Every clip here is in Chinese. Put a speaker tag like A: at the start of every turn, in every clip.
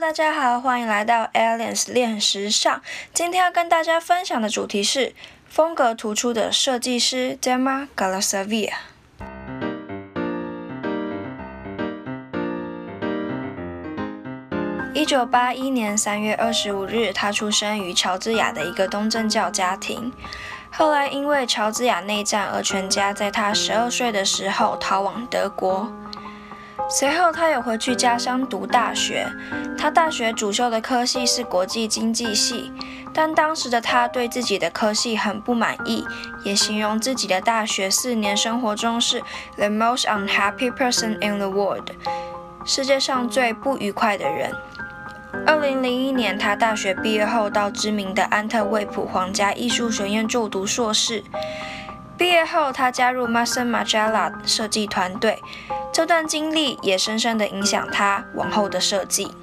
A: 大家好，欢迎来到 Aliens 练时尚。今天要跟大家分享的主题是风格突出的设计师 Dema Galasavia。一九八一年三月二十五日，他出生于乔治亚的一个东正教家庭。后来因为乔治亚内战而全家在他十二岁的时候逃往德国。随后，他有回去家乡读大学。他大学主修的科系是国际经济系，但当时的他对自己的科系很不满意，也形容自己的大学四年生活中是 the most unhappy person in the world，世界上最不愉快的人。二零零一年，他大学毕业后到知名的安特卫普皇家艺术学院就读硕士。毕业后，他加入 Mason Margiela 设计团队。这段经历也深深的影响他往后的设计。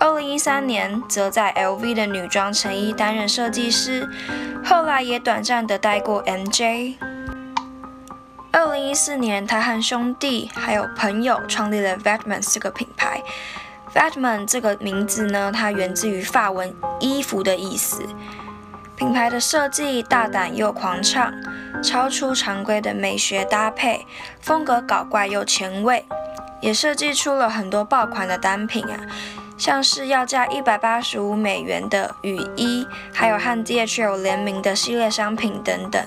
A: 二零一三年，则在 LV 的女装成衣担任设计师，后来也短暂的待过 MJ。二零一四年，他和兄弟还有朋友创立了 Vetman 这个品牌。Vetman 这个名字呢，它源自于法文“衣服”的意思。品牌的设计大胆又狂畅。超出常规的美学搭配，风格搞怪又前卫，也设计出了很多爆款的单品啊，像是要价一百八十五美元的雨衣，还有和 DHL 联名的系列商品等等。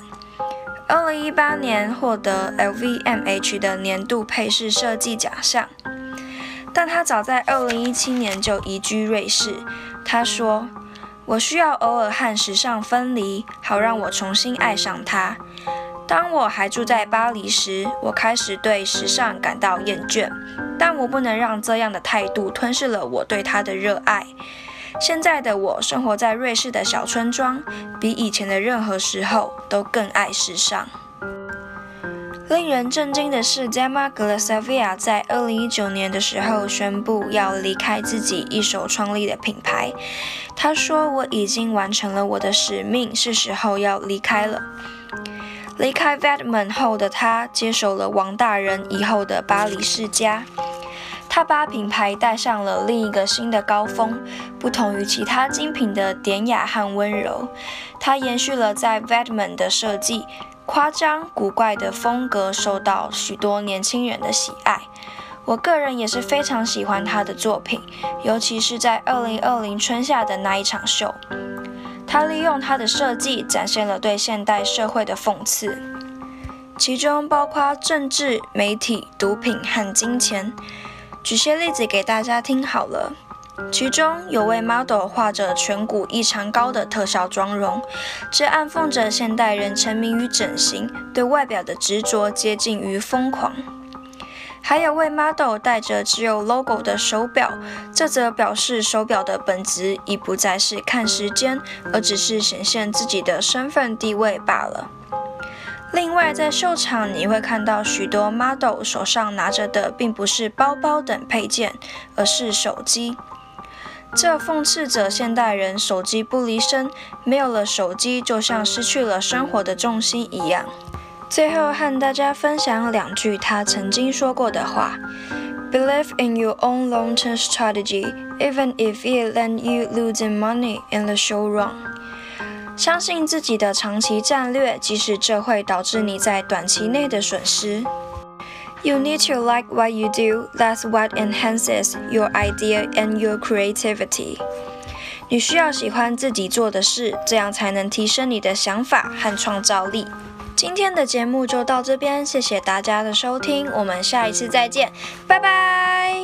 A: 二零一八年获得 LVMH 的年度配饰设计奖项，但他早在二零一七年就移居瑞士。他说。我需要偶尔和时尚分离，好让我重新爱上它。当我还住在巴黎时，我开始对时尚感到厌倦，但我不能让这样的态度吞噬了我对它的热爱。现在的我生活在瑞士的小村庄，比以前的任何时候都更爱时尚。令人震惊的是，Dema Glasavia 在2019年的时候宣布要离开自己一手创立的品牌。他说：“我已经完成了我的使命，是时候要离开了。”离开 Vetman 后的他，接手了王大人以后的巴黎世家。他把品牌带上了另一个新的高峰，不同于其他精品的典雅和温柔，他延续了在 Vetman 的设计。夸张古怪的风格受到许多年轻人的喜爱，我个人也是非常喜欢他的作品，尤其是在2020春夏的那一场秀。他利用他的设计展现了对现代社会的讽刺，其中包括政治、媒体、毒品和金钱。举些例子给大家听好了。其中有位 model 画着颧骨异常高的特效妆容，这暗讽着现代人沉迷于整形，对外表的执着接近于疯狂。还有位 model 戴着只有 logo 的手表，这则表示手表的本质已不再是看时间，而只是显现自己的身份地位罢了。另外，在秀场你会看到许多 model 手上拿着的并不是包包等配件，而是手机。这讽刺着现代人手机不离身，没有了手机就像失去了生活的重心一样。最后和大家分享两句他曾经说过的话：Believe in your own long-term strategy, even if it l e n d you losing money in the short run。相信自己的长期战略，即使这会导致你在短期内的损失。You need to like what you do. That's what enhances your idea and your creativity. 你需要喜欢自己做的事，这样才能提升你的想法和创造力。今天的节目就到这边，谢谢大家的收听，我们下一次再见，拜拜。